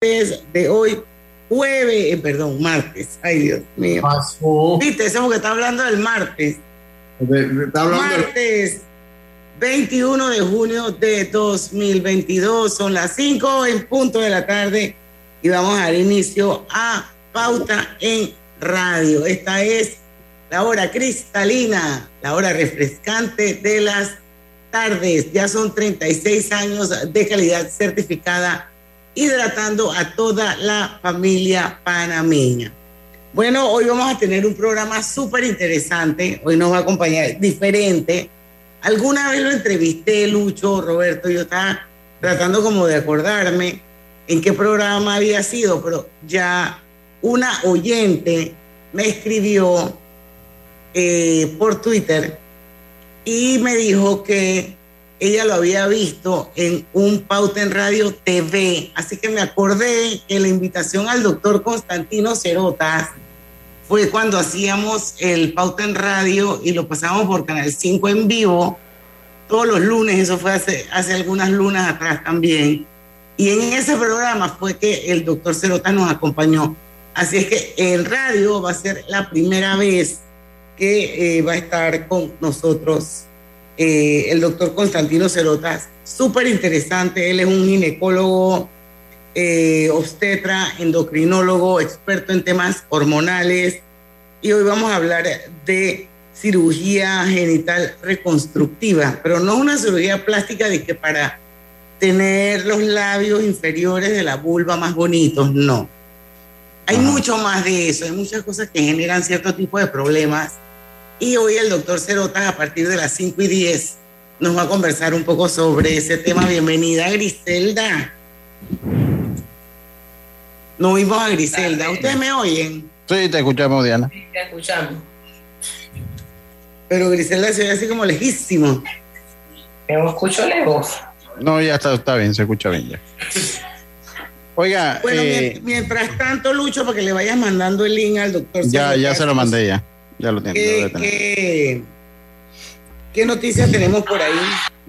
de hoy, jueves, eh, perdón, martes. Ay, Dios mío. Viste, ese que está hablando del martes. martes 21 de junio de 2022. Son las 5 en punto de la tarde y vamos a dar inicio a Pauta en Radio. Esta es la hora cristalina, la hora refrescante de las tardes. Ya son 36 años de calidad certificada, hidratando a toda la familia panameña. Bueno, hoy vamos a tener un programa súper interesante. Hoy nos va a acompañar diferente. Alguna vez lo entrevisté, Lucho, Roberto, yo estaba tratando como de acordarme en qué programa había sido, pero ya una oyente me escribió eh, por Twitter y me dijo que ella lo había visto en un Pauta en Radio TV. Así que me acordé que la invitación al doctor Constantino Cerotas fue cuando hacíamos el Pauta en Radio y lo pasamos por Canal 5 en vivo todos los lunes, eso fue hace, hace algunas lunas atrás también. Y en ese programa fue que el doctor Cerotas nos acompañó. Así es que en radio va a ser la primera vez que eh, va a estar con nosotros eh, el doctor Constantino Cerotas. Súper interesante, él es un ginecólogo, eh, obstetra, endocrinólogo, experto en temas hormonales. Y hoy vamos a hablar de cirugía genital reconstructiva, pero no una cirugía plástica de que para tener los labios inferiores de la vulva más bonitos, no. Hay mucho más de eso, hay muchas cosas que generan cierto tipo de problemas y hoy el doctor Cerotas, a partir de las 5 y 10, nos va a conversar un poco sobre ese tema. Bienvenida, Griselda. No oímos a Griselda. ¿Ustedes me oyen? Sí, te escuchamos, Diana. Sí, te escuchamos. Pero Griselda se ve así como lejísimo. Me escucho lejos. No, ya está, está bien, se escucha bien ya. Oiga. Bueno, eh, mientras tanto, Lucho, para que le vayas mandando el link al doctor. Ya, ya se lo mandé ya. Ya lo tengo. ¿Qué, qué, noticias tenemos por ahí?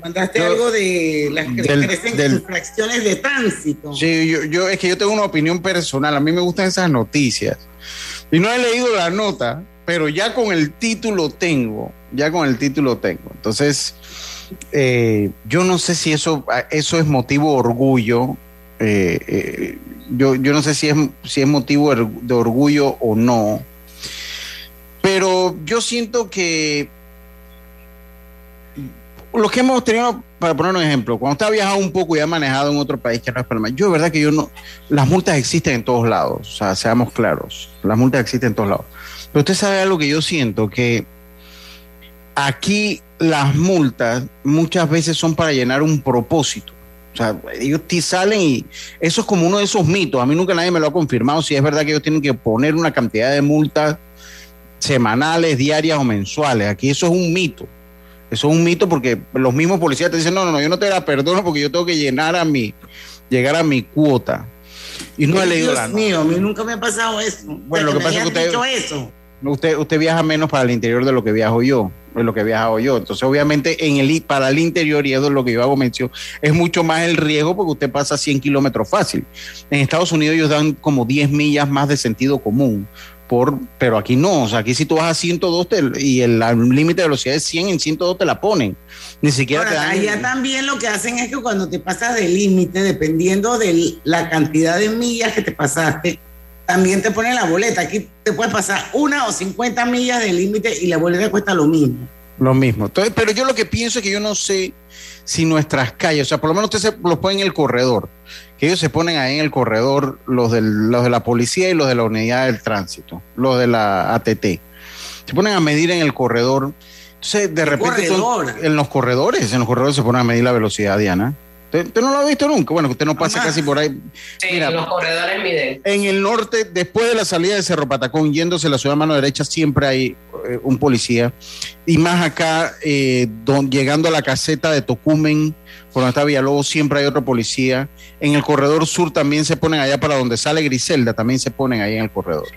¿Mandaste algo de las que crecen infracciones de tránsito? Sí, yo, yo, es que yo tengo una opinión personal. A mí me gustan esas noticias. Y no he leído la nota, pero ya con el título tengo. Ya con el título tengo. Entonces, eh, yo no sé si eso, eso es motivo de orgullo. Eh, eh, yo, yo no sé si es, si es motivo de orgullo o no pero yo siento que lo que hemos tenido, para poner un ejemplo, cuando usted ha viajado un poco y ha manejado en otro país que no es Panamá, yo de verdad que yo no, las multas existen en todos lados, o sea, seamos claros, las multas existen en todos lados. Pero usted sabe algo que yo siento, que aquí las multas muchas veces son para llenar un propósito. O sea, ellos te salen y eso es como uno de esos mitos. A mí nunca nadie me lo ha confirmado si es verdad que ellos tienen que poner una cantidad de multas semanales, diarias o mensuales. Aquí eso es un mito. Eso es un mito porque los mismos policías te dicen, no, no, no, yo no te la perdono porque yo tengo que llenar a mi, llegar a mi cuota. Y no he leído Dios mío, a mí nunca me ha pasado eso. Bueno, lo que pasa es que usted, usted, usted viaja menos para el interior de lo que viajo yo, de lo que viajado yo. Entonces, obviamente, en el, para el interior, y eso es lo que yo hago mención, es mucho más el riesgo porque usted pasa 100 kilómetros fácil. En Estados Unidos ellos dan como 10 millas más de sentido común pero aquí no, o sea, aquí si tú vas a 102 y el, límite de velocidad es 100, en 102 te la ponen. Ni siquiera te dan... Allá también lo que hacen es que cuando te pasas del límite, dependiendo de la cantidad de millas que te pasaste, también te ponen la boleta. Aquí te puedes pasar una o 50 millas del límite y la boleta cuesta lo mismo. Lo mismo. Entonces, pero yo lo que pienso es que yo no sé si nuestras calles, o sea, por lo menos usted se los pone en el corredor que ellos se ponen ahí en el corredor, los, los de la policía y los de la unidad del tránsito, los de la ATT. Se ponen a medir en el corredor. Entonces, de repente, en los corredores, en los corredores se ponen a medir la velocidad, Diana. ¿Usted, no lo ha visto nunca? Bueno, usted no pasa casi por ahí. Sí, los corredores miden. En el norte, después de la salida de Cerro Patacón, yéndose a la ciudad de mano derecha, siempre hay eh, un policía. Y más acá, eh, llegando a la caseta de Tocumen, por donde está Villalobos, siempre hay otro policía. En el corredor sur también se ponen allá para donde sale Griselda, también se ponen ahí en el corredor.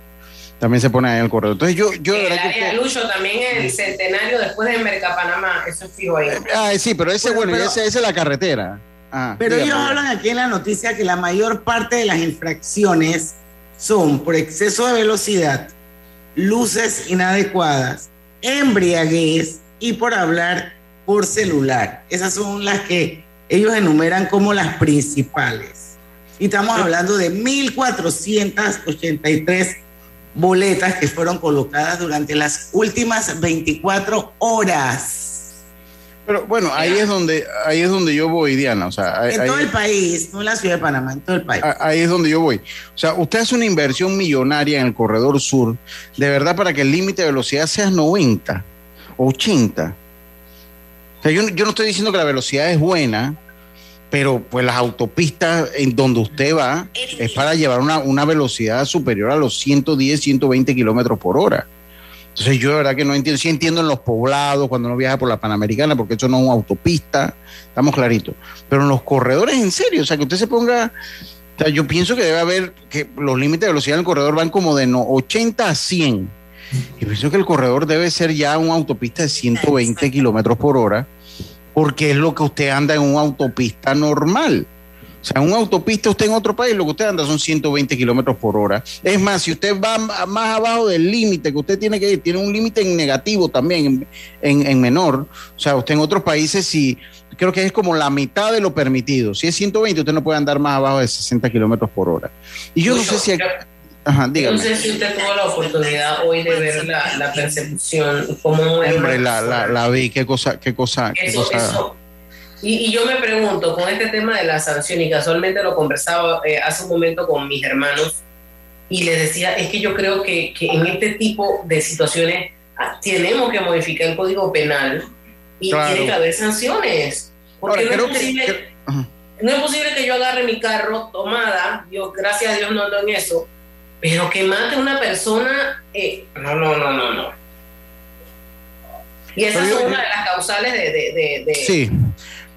También se ponen ahí en el corredor. Entonces yo, yo el área Lucho también el centenario después de Mercapanamá, eso es fijo ahí. Ah, sí, pero ese, bueno, esa es la carretera. Ah, Pero ellos hablan aquí en la noticia que la mayor parte de las infracciones son por exceso de velocidad, luces inadecuadas, embriaguez y por hablar por celular. Esas son las que ellos enumeran como las principales. Y estamos hablando de 1.483 boletas que fueron colocadas durante las últimas 24 horas. Pero bueno, ahí es donde ahí es donde yo voy, Diana. O sea, ahí, En todo ahí- el país, no en la ciudad de Panamá, en todo el país. ahí es donde yo voy. O sea, usted hace una inversión millonaria en el corredor sur, de verdad, para que el límite de velocidad sea 90, 80. O sea, yo, no- yo no estoy diciendo que la velocidad es buena, pero pues las autopistas en donde usted va es para llevar una, una velocidad superior a los 110, 120 kilómetros por hora. Entonces yo de verdad que no entiendo, sí entiendo en los poblados, cuando uno viaja por la Panamericana, porque eso no es una autopista, estamos claritos. Pero en los corredores, en serio, o sea, que usted se ponga, o sea, yo pienso que debe haber, que los límites de velocidad en el corredor van como de no, 80 a 100. Y pienso que el corredor debe ser ya una autopista de 120 kilómetros por hora, porque es lo que usted anda en una autopista normal. O sea, en una autopista, usted en otro país, lo que usted anda son 120 kilómetros por hora. Es más, si usted va más abajo del límite que usted tiene que ir, tiene un límite en negativo también, en, en- en menor. O sea, usted en otros países, si creo que es como la mitad de lo permitido. Si es 120, usted no puede andar más abajo de 60 kilómetros por hora. Y yo no sé si. Ajá, No dígame. sé si usted tuvo la oportunidad hoy de ver la, la persecución, cómo Hombre, la, la, persona. la vi, qué cosa, qué cosa, qué cosa. eso. Y, y yo me pregunto, con este tema de la sanción, y casualmente lo conversaba eh, hace un momento con mis hermanos, y les decía, es que yo creo que, que en este tipo de situaciones ah, tenemos que modificar el código penal y Claro. tiene que haber sanciones. Porque Ahora, no, es posible, que- no es posible que yo agarre mi carro tomada, yo gracias a Dios no ando en eso, pero que mate a una persona, eh, no, no, no, no, no. Y yo- son una de las causales de... de, de- de- Sí,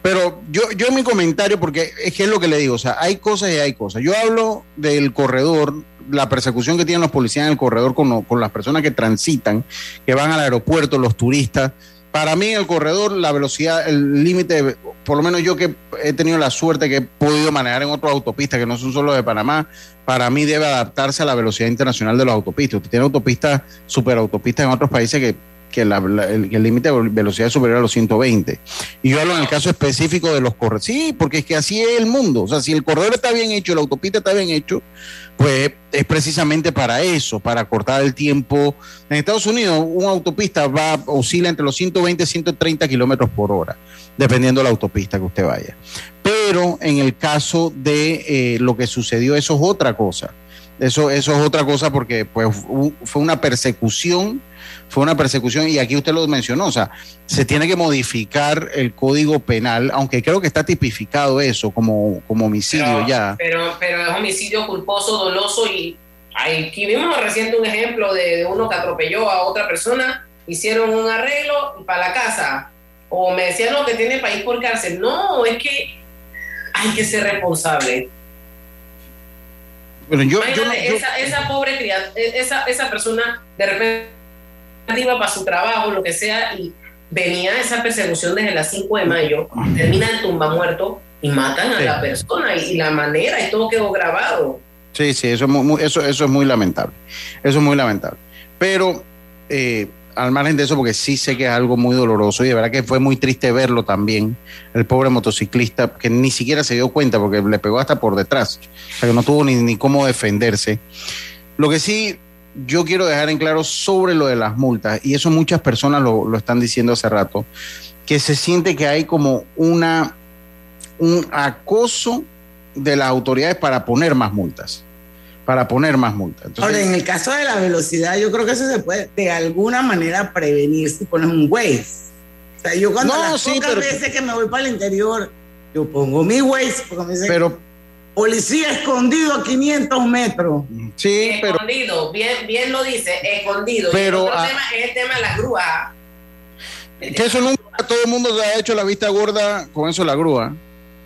pero yo, yo en mi comentario, porque es que es lo que le digo, o sea, hay cosas y hay cosas. Yo hablo del corredor, la persecución que tienen los policías en el corredor con, con las personas que transitan, que van al aeropuerto, los turistas. Para mí el corredor la velocidad, el límite, por lo menos yo que he tenido la suerte que he podido manejar en otras autopistas que no son solo de Panamá, para mí debe adaptarse a la velocidad internacional de las autopistas. Usted tiene autopistas, superautopistas en otros países que, que la- el límite de velocidad es superior a los 120. Y yo hablo en el caso específico de los corredores. Sí, porque es que así es el mundo. O sea, si el corredor está bien hecho, la autopista está bien hecho, pues es precisamente para eso, para cortar el tiempo. En Estados Unidos, una autopista va, oscila entre los 120 y 130 kilómetros por hora, dependiendo de la autopista que usted vaya. Pero en el caso de eh, lo que sucedió, eso es otra cosa. Eso, eso es otra cosa porque pues, fu- fue una persecución, fue una persecución, y aquí usted lo mencionó, o sea, se tiene que modificar el código penal, aunque creo que está tipificado eso como, como homicidio pero, ya. Pero, pero es homicidio culposo, doloso y aquí vimos reciente un ejemplo de, de uno que atropelló a otra persona, hicieron un arreglo y para la casa. O me decían no, que tiene país por cárcel. No, es que hay que ser responsable. Bueno, yo, yo, esa, esa pobre criatura, esa, esa persona de repente iba para su trabajo, lo que sea, y venía esa persecución desde las 5 de mayo, termina en tumba muerto y matan a Sí. la persona y, y la manera y todo quedó grabado. Sí, sí, eso es muy, muy- eso, eso es muy lamentable. Eso es muy lamentable. Pero eh, al margen de eso, porque sí sé que es algo muy doloroso y de verdad que fue muy triste verlo también, el pobre motociclista que ni siquiera se dio cuenta porque le pegó hasta por detrás, o sea que no tuvo ni, ni cómo defenderse. Lo que sí yo quiero dejar en claro sobre lo de las multas, y eso muchas personas lo, lo están diciendo hace rato, que se siente que hay como una un acoso de las autoridades para poner más multas. Para poner más multas. Ahora, en el caso de la velocidad, yo creo que eso se puede de alguna manera prevenir si pones un Waze. O sea, yo cuando No, las sí, pocas pero- veces que me voy para el interior, yo pongo mi Waze, porque me dice, pero policía escondido a 500 metros. sí, pero escondido, bien, bien lo dice, escondido. Pero, y el otro ah, tema es el tema de las grúas. que eso nunca todo el mundo se ha hecho la vista gorda con eso de la grúa.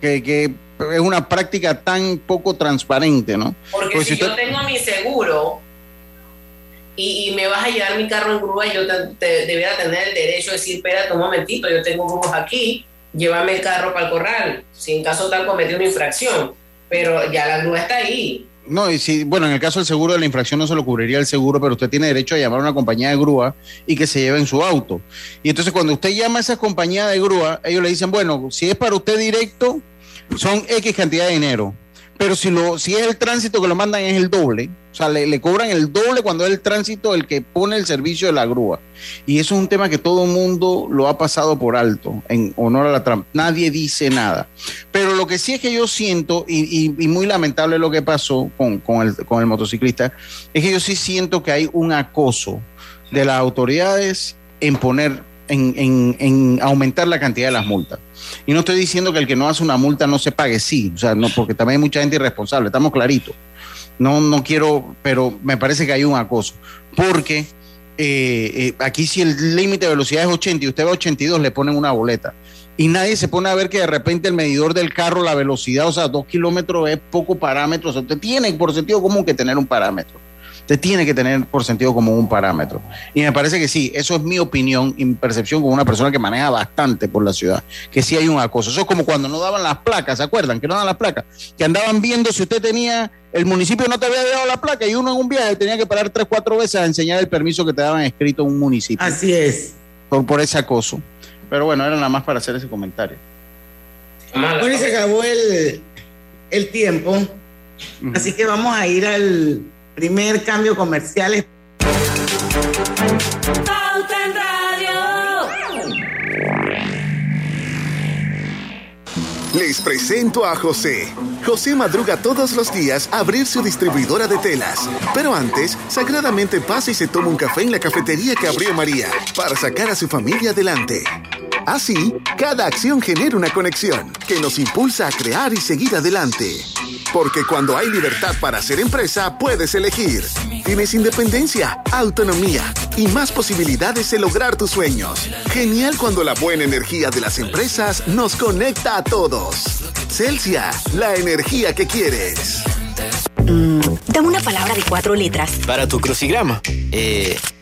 Que, que es una práctica tan poco transparente, ¿no? Porque Pues si si yo tengo mi seguro y, y me vas a llevar mi carro en grúa, yo te, te- debiera tener el derecho de decir, espérate un momentito, yo tengo grúas aquí llévame el carro para el corral, si en caso tal cometió una infracción, pero ya la grúa está ahí. No, y si, bueno, en el caso del seguro de la infracción no se lo cubriría el seguro, pero usted tiene derecho a llamar a una compañía de grúa y que se lleve en su auto. Y entonces cuando usted llama a esa compañía de grúa, ellos le dicen, bueno, si es para usted directo, son X cantidad de dinero. Pero si, lo, si es el tránsito que lo mandan es el doble, o sea, le, cobran el doble cuando es el tránsito el que pone el servicio de la grúa. Y eso es un tema que todo el mundo lo ha pasado por alto, en honor a la Trump. Nadie dice nada. Pero lo que sí es que yo siento, y, muy lamentable lo que pasó con, con, el, con el motociclista, es que yo sí siento que hay un acoso de las autoridades en poner en, aumentar la cantidad de las multas. Y no estoy diciendo que el que no hace una multa no se pague, sí, o sea, no, porque también hay mucha gente irresponsable, estamos claritos. No, no quiero, pero me parece que hay un acoso. Porque eh, eh, aquí si el límite de velocidad es 80 y usted va a 82, le ponen una boleta. Y nadie se pone a ver que de repente el medidor del carro, la velocidad, o sea, dos kilómetros es poco parámetro. O sea, usted tiene por sentido común que tener un parámetro. Usted tiene que tener por sentido como un parámetro. Y me parece que sí, eso es mi opinión y mi percepción como una persona que maneja bastante por la ciudad, que sí hay un acoso. Eso es como cuando no daban las placas, ¿se acuerdan? Que no daban las placas, que andaban viendo si usted tenía, el municipio no te había dado la placa y uno en un viaje tenía que parar tres, cuatro veces a enseñar el permiso que te daban escrito en un municipio. Así es. Por, por ese acoso. Pero bueno, era nada más para hacer ese comentario. Bueno, se acabó el, el tiempo. Así que vamos a ir al Primer cambio comercial. Les presento a José. José madruga todos los días a abrir su distribuidora de telas. Pero antes, sagradamente pasa y se toma un café en la cafetería que abrió María para sacar a su familia adelante. Así, cada acción genera una conexión que nos impulsa a crear y seguir adelante. Porque cuando hay libertad para hacer empresa, puedes elegir. Tienes independencia, autonomía y más posibilidades de lograr tus sueños. Genial cuando la buena energía de las empresas nos conecta a todos. Celsia, la energía que quieres. Mm, dame una palabra de cuatro letras. Para tu crucigrama. Eh.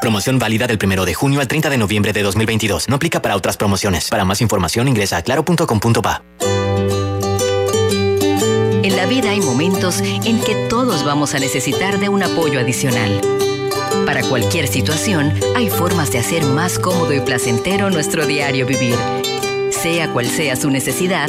Promoción válida del 1 de junio al 30 de noviembre de 2022. No aplica para otras promociones. Para más información ingresa a claro.com.pa. En la vida hay momentos en que todos vamos a necesitar de un apoyo adicional. Para cualquier situación, hay formas de hacer más cómodo y placentero nuestro diario vivir. Sea cual sea su necesidad,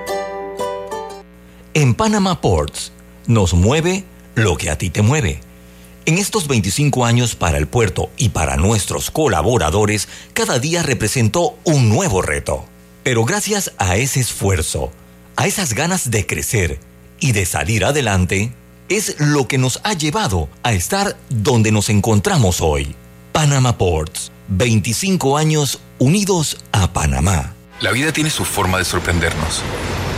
En Panama Ports nos mueve lo que a ti te mueve. En estos 25 años para el puerto y para nuestros colaboradores, cada día representó un nuevo reto. Pero gracias a ese esfuerzo, a esas ganas de crecer y de salir adelante, es lo que nos ha llevado a estar donde nos encontramos hoy. Panama Ports, 25 años unidos a Panamá. La vida tiene su forma de sorprendernos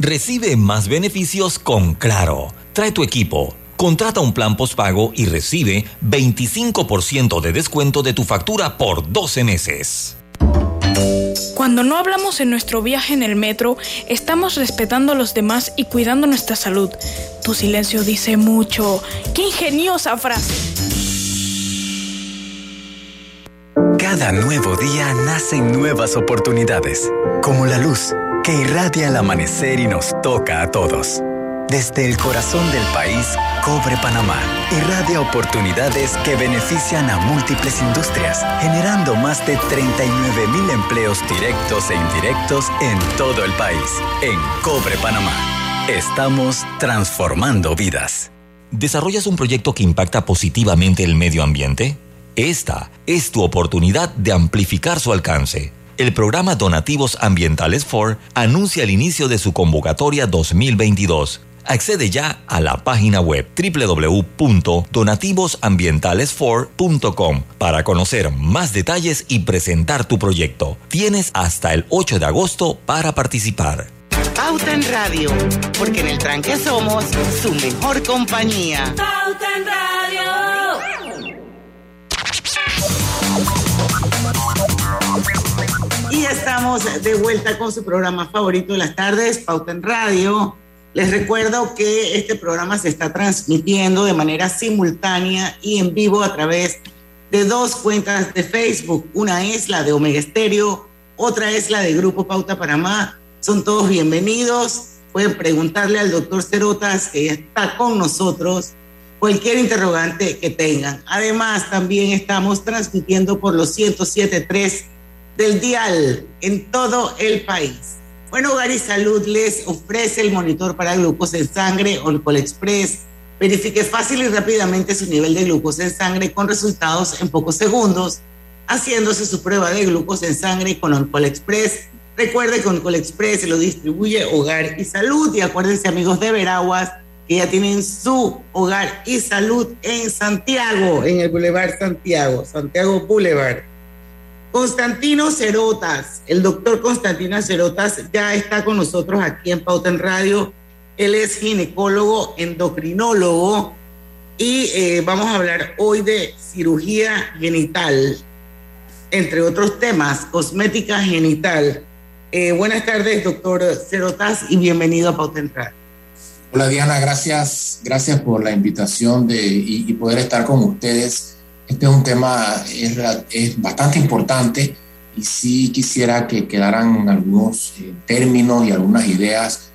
Recibe más beneficios con Claro. Trae tu equipo. Contrata un plan postpago y recibe 25% de descuento de tu factura por 12 meses Cuando no hablamos en nuestro viaje en el metro, estamos respetando a los demás y cuidando nuestra salud. Tu silencio dice mucho. ¡Qué ingeniosa frase! Cada nuevo día nacen nuevas oportunidades, como la luz que irradia el amanecer y nos toca a todos. Desde el corazón del país, Cobre Panamá irradia oportunidades que benefician a múltiples industrias, generando más de 39 mil empleos directos e indirectos en todo el país. En Cobre Panamá, estamos transformando vidas. ¿Desarrollas un proyecto que impacta positivamente el medio ambiente? Esta es tu oportunidad de amplificar su alcance. El programa Donativos Ambientales 4 anuncia el inicio de su convocatoria 2022 Accede ya a la página web www.donativosambientales4.com para conocer más detalles y presentar tu proyecto. Tienes hasta el 8 de agosto para participar. Pauta en Radio, porque en el tranque somos su mejor compañía. Pauta en Radio. Y estamos de vuelta con su programa favorito de las tardes, Pauta en Radio les recuerdo que este programa se está transmitiendo de manera simultánea y en vivo a través de dos cuentas de Facebook. Una es la de Omega Estéreo, otra es la de Grupo Pauta Panamá. Son todos bienvenidos. Pueden preguntarle al doctor Cerotas, que está con nosotros, cualquier interrogante que tengan. Además, también estamos transmitiendo por los 107.3 del dial en todo el país. Bueno, Hogar y Salud les ofrece el monitor para glucosa en sangre, Oncol Express. Verifique fácil y rápidamente su nivel de glucosa en sangre con resultados en pocos segundos, haciéndose su prueba de glucosa en sangre con Oncol Express. Recuerde que Oncol Express lo distribuye Hogar y Salud. Y acuérdense, amigos de Veraguas, que ya tienen su Hogar y Salud en Santiago, en el Boulevard Santiago, Santiago Boulevard. Constantino Cerotas, el doctor Constantino Cerotas ya está con nosotros aquí en Pauta en Radio. Él es ginecólogo, endocrinólogo y eh, vamos a hablar hoy de cirugía genital, entre otros temas, cosmética genital. Eh, buenas tardes, doctor Cerotas, y bienvenido a Pauta en Radio. Hola Diana, gracias, gracias por la invitación de, y poder estar con ustedes este es un tema es, es bastante importante y sí quisiera que quedaran algunos eh, términos y algunas ideas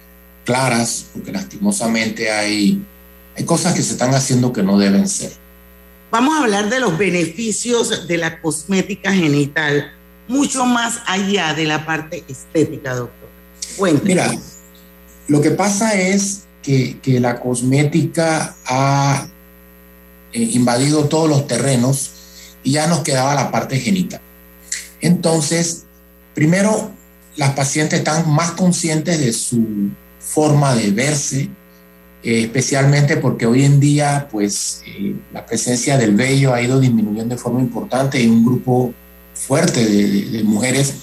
claras, porque lastimosamente hay, hay cosas que se están haciendo que no deben ser. Vamos a hablar de los beneficios de la cosmética genital, mucho más allá de la parte estética, doctor. Cuénteme. Mira, lo que pasa es que, que la cosmética ha eh, invadido todos los terrenos y ya nos quedaba la parte genital. Entonces, primero, las pacientes están más conscientes de su forma de verse, eh, especialmente porque hoy en día, pues, eh, la presencia del vello ha ido disminuyendo de forma importante y un grupo fuerte de, mujeres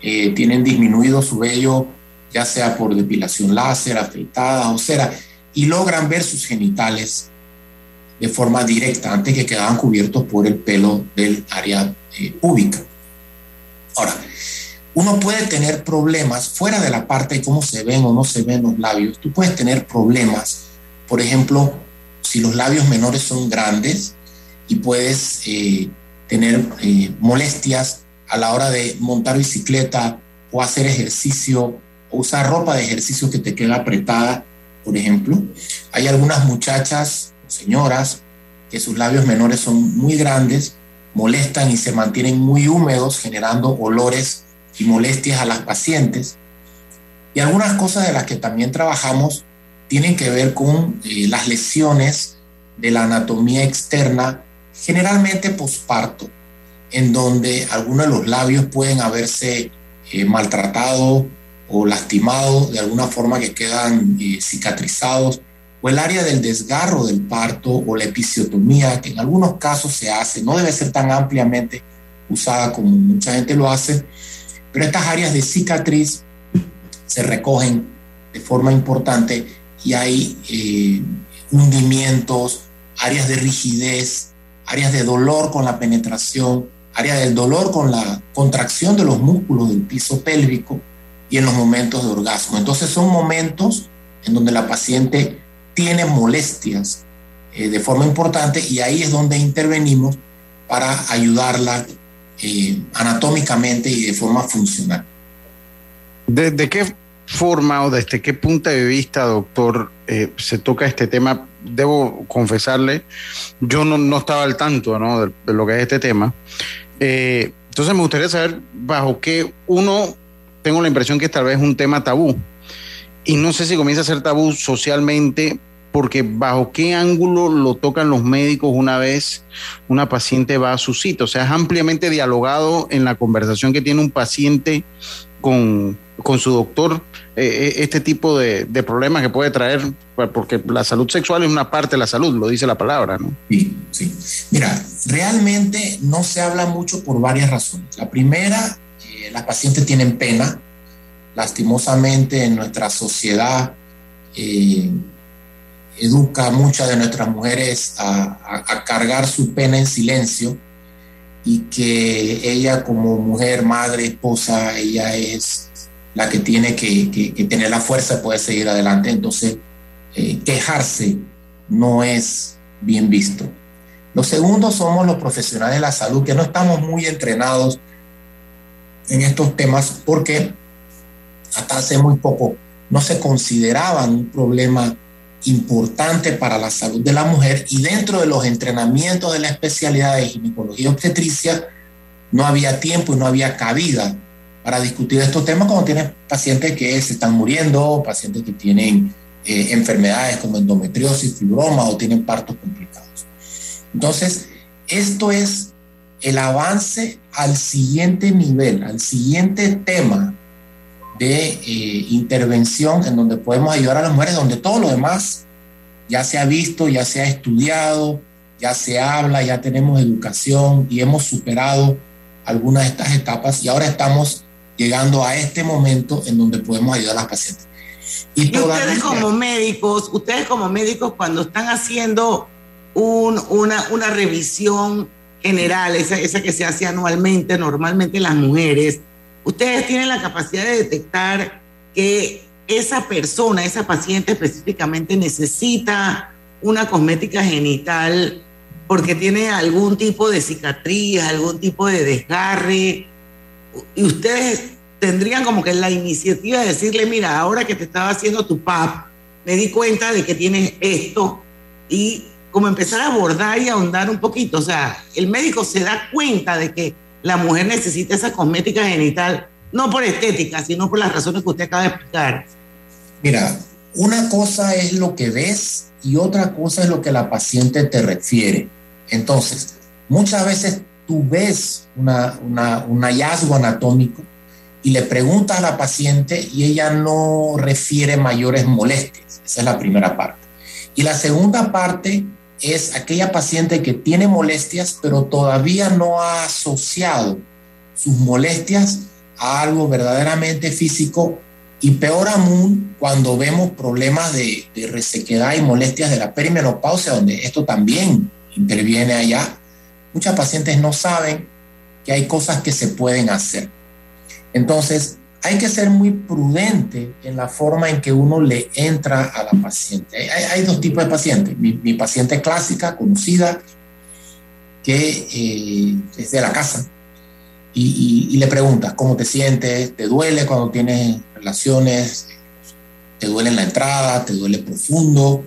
tienen disminuido su vello, ya sea por depilación láser, afeitada o cera, y logran ver sus genitales de forma directa, antes que quedaban cubiertos por el pelo del área eh, pública. Ahora, uno puede tener problemas fuera de la parte de cómo se ven o no se ven los labios. Tú puedes tener problemas, por ejemplo, si los labios menores son grandes y puedes eh, tener eh, molestias a la hora de montar bicicleta o hacer ejercicio o usar ropa de ejercicio que te queda apretada, por ejemplo. Hay algunas muchachas señoras, que sus labios menores son muy grandes, molestan y se mantienen muy húmedos, generando olores y molestias a las pacientes. Y algunas cosas de las que también trabajamos tienen que ver con eh, las lesiones de la anatomía externa, generalmente posparto, en donde algunos de los labios pueden haberse eh, maltratado o lastimado de alguna forma que quedan eh, cicatrizados o el área del desgarro del parto o la episiotomía, que en algunos casos se hace, no debe ser tan ampliamente usada como mucha gente lo hace, pero estas áreas de cicatriz se recogen de forma importante y hay eh, hundimientos, áreas de rigidez, áreas de dolor con la penetración, área del dolor con la contracción de los músculos del piso pélvico y en los momentos de orgasmo. Entonces son momentos en donde la paciente tiene molestias eh, de forma importante y ahí es donde intervenimos para ayudarla eh, anatómicamente y de forma funcional. ¿De, qué forma o desde qué punto de vista, doctor, eh, se toca este tema? Debo confesarle, yo no, estaba al tanto ¿no? de, lo que es este tema. entonces me gustaría saber bajo qué uno, tengo la impresión que tal vez es un tema tabú. Y no sé si comienza a ser tabú socialmente porque bajo qué ángulo lo tocan los médicos una vez una paciente va a su sitio. O sea, es ampliamente dialogado en la conversación que tiene un paciente con, su doctor eh, eh, este tipo de, problemas que puede traer, pues, porque la salud sexual es una parte de la salud, lo dice la palabra, ¿no? Sí, sí. Mira, realmente no se habla mucho por varias razones. La primera, eh, las pacientes tienen pena. Lastimosamente en nuestra sociedad educa a muchas de nuestras mujeres a, cargar su pena en silencio y que ella como mujer, madre, esposa, ella es la que tiene que, tener la fuerza de poder seguir adelante. Entonces, eh, quejarse no es bien visto. Lo segundo somos los profesionales de la salud que no estamos muy entrenados en estos temas porque hasta hace muy poco no se consideraban un problema importante para la salud de la mujer y dentro de los entrenamientos de la especialidad de ginecología obstetricia no había tiempo y no había cabida para discutir estos temas cuando tienes pacientes que se están muriendo, pacientes que tienen eh, enfermedades como endometriosis, fibroma o tienen partos complicados. Entonces, esto es el avance al siguiente nivel, al siguiente tema de eh, intervención en donde podemos ayudar a las mujeres, donde todo lo demás ya se ha visto, ya se ha estudiado, ya se habla, ya tenemos educación y hemos superado algunas de estas etapas y ahora estamos llegando a este momento en donde podemos ayudar a las pacientes. Y, ustedes como médicos, ustedes como médicos cuando están haciendo una, una revisión general, esa, esa que se hace anualmente, normalmente las mujeres, ustedes tienen la capacidad de detectar que esa persona, esa paciente específicamente necesita una cosmética genital porque tiene algún tipo de cicatriz, algún tipo de desgarre, y ustedes tendrían como que la iniciativa de decirle, mira, ahora que te estaba haciendo tu PAP, me di cuenta de que tienes esto, y como empezar a abordar y ahondar un poquito, o sea, el médico se da cuenta de que la mujer necesita esa cosmética genital, no por estética, sino por las razones que usted acaba de explicar. Mira, una cosa es lo que ves y otra cosa es lo que la paciente te refiere. Entonces, muchas veces tú ves una, un hallazgo anatómico y le preguntas a la paciente y ella no refiere mayores molestias. Esa es la primera parte. Y la segunda parte es aquella paciente que tiene molestias, pero todavía no ha asociado sus molestias a algo verdaderamente físico y peor aún cuando vemos problemas de, resequedad y molestias de la perimenopausia, donde esto también interviene allá. Muchas pacientes no saben que hay cosas que se pueden hacer. Entonces, hay que ser muy prudente en la forma en que uno le entra a la paciente. Hay, dos tipos de pacientes. Mi, paciente clásica, conocida, que eh, es de la casa, y, le preguntas cómo te sientes, te duele cuando tienes relaciones, te duele en la entrada, te duele profundo,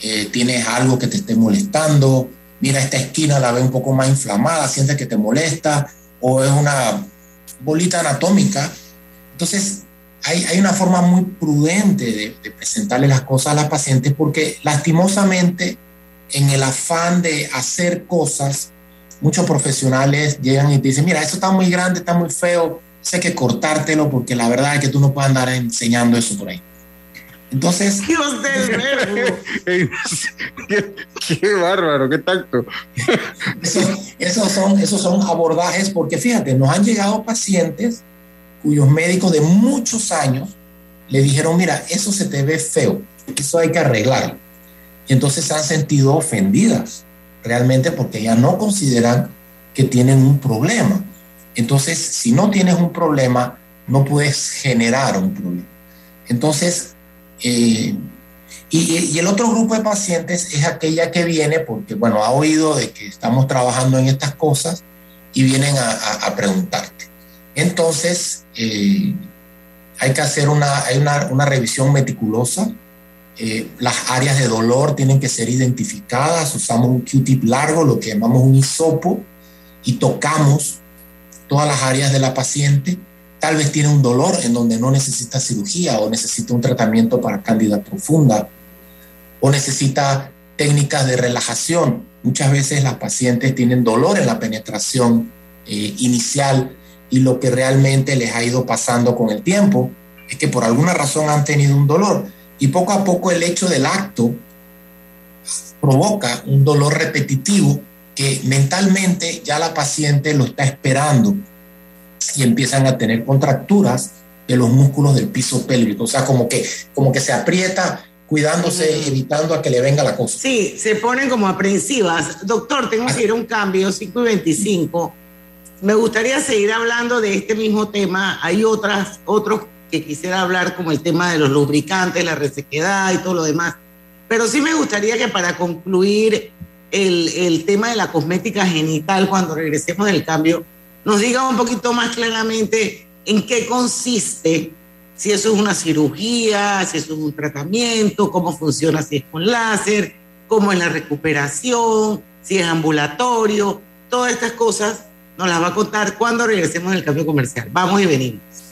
eh, tienes algo que te esté molestando, mira esta esquina la ve un poco más inflamada, sientes que te molesta, o es una bolita anatómica entonces, hay, hay una forma muy prudente de, de, presentarle las cosas a las pacientes porque lastimosamente en el afán de hacer cosas, muchos profesionales llegan y te dicen, mira, eso está muy grande, está muy feo, sé que cortártelo porque la verdad es que tú no puedes andar enseñando eso por ahí. Entonces. Dios del qué, qué, bárbaro, qué tacto. esos, son, esos son abordajes, porque fíjate, nos han llegado pacientes cuyos médicos de muchos años le dijeron, mira, eso se te ve feo, eso hay que arreglarlo. Y entonces se han sentido ofendidas realmente porque ya no consideran que tienen un problema. Entonces, si no tienes un problema, no puedes generar un problema. Entonces, eh, y, el otro grupo de pacientes es aquella que viene porque, bueno, ha oído de que estamos trabajando en estas cosas y vienen a preguntarte. Entonces, eh, hay que hacer una, hay una, una revisión meticulosa. Eh, las áreas de dolor tienen que ser identificadas. Usamos un Q-tip largo, lo que llamamos un hisopo, y tocamos todas las áreas de la paciente. Tal vez tiene un dolor en donde no necesita cirugía o necesita un tratamiento para cándida profunda o necesita técnicas de relajación. Muchas veces las pacientes tienen dolor en la penetración eh, inicial y lo que realmente les ha ido pasando con el tiempo es que por alguna razón han tenido un dolor y poco a poco el hecho del acto provoca un dolor repetitivo que mentalmente ya la paciente lo está esperando y empiezan a tener contracturas de los músculos del piso pélvico, o sea, como que, como que se aprieta cuidándose, evitando a que le venga la cosa. Sí, se ponen como aprensivas. Doctor, tengo que ir a un cambio, 5 y 25. Me gustaría seguir hablando de este mismo tema. Hay otras, otros que quisiera hablar, como el tema de los lubricantes, la resequedad y todo lo demás. Pero sí me gustaría que para concluir el, el tema de la cosmética genital, cuando regresemos del cambio, nos diga un poquito más claramente en qué consiste, si eso es una cirugía, si eso es un tratamiento, cómo funciona, si es con láser, cómo es la recuperación, si es ambulatorio, todas estas cosas nos las va a contar cuando regresemos del cambio comercial. Vamos y venimos.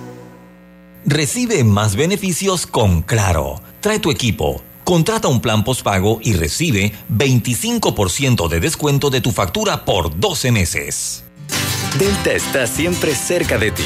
Recibe más beneficios con Claro. Trae tu equipo. Contrata un plan postpago y recibe 25% de descuento de tu factura por 12 meses. Delta está siempre cerca de ti,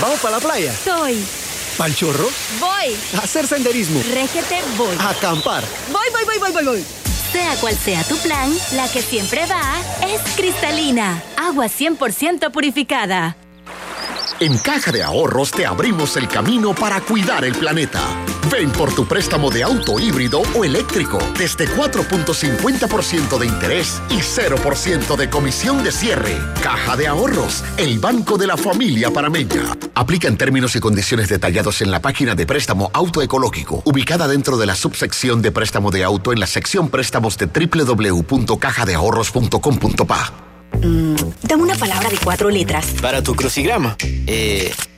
¿Vamos para la playa? Soy. ¿Pal chorro? Voy. A hacer senderismo. Régete, voy. A acampar. Voy, voy, voy, voy, voy, voy. Sea cual sea tu plan, la que siempre va es cristalina. Agua 100% purificada. En Caja de Ahorros te abrimos el camino para cuidar el planeta. Ven por tu préstamo de auto híbrido o eléctrico desde 4.50% de interés y 0% de comisión de cierre. Caja de Ahorros, el banco de la familia parameña. Aplica en términos y condiciones detallados en la página de préstamo autoecológico, ubicada dentro de la subsección de préstamo de auto en la sección préstamos de www.cajadeahorros.com.pa. Mm, dame una palabra de cuatro letras. Para tu crucigrama. Eh,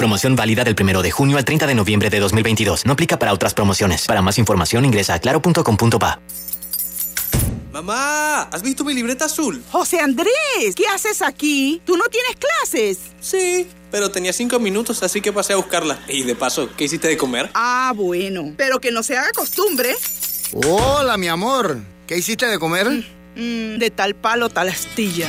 Promoción válida del 1 de junio al 30 de noviembre de 2022. No aplica para otras promociones. Para más información ingresa a claro.com.pa. Mamá, ¿has visto mi libreta azul? José Andrés, ¿qué haces aquí? ¿Tú no tienes clases? Sí, pero tenía cinco minutos, así que pasé a buscarla. Y de paso, ¿qué hiciste de comer? Ah, bueno, pero que no se haga costumbre. Hola, mi amor. ¿Qué hiciste de comer? Mm, de tal palo, tal astilla.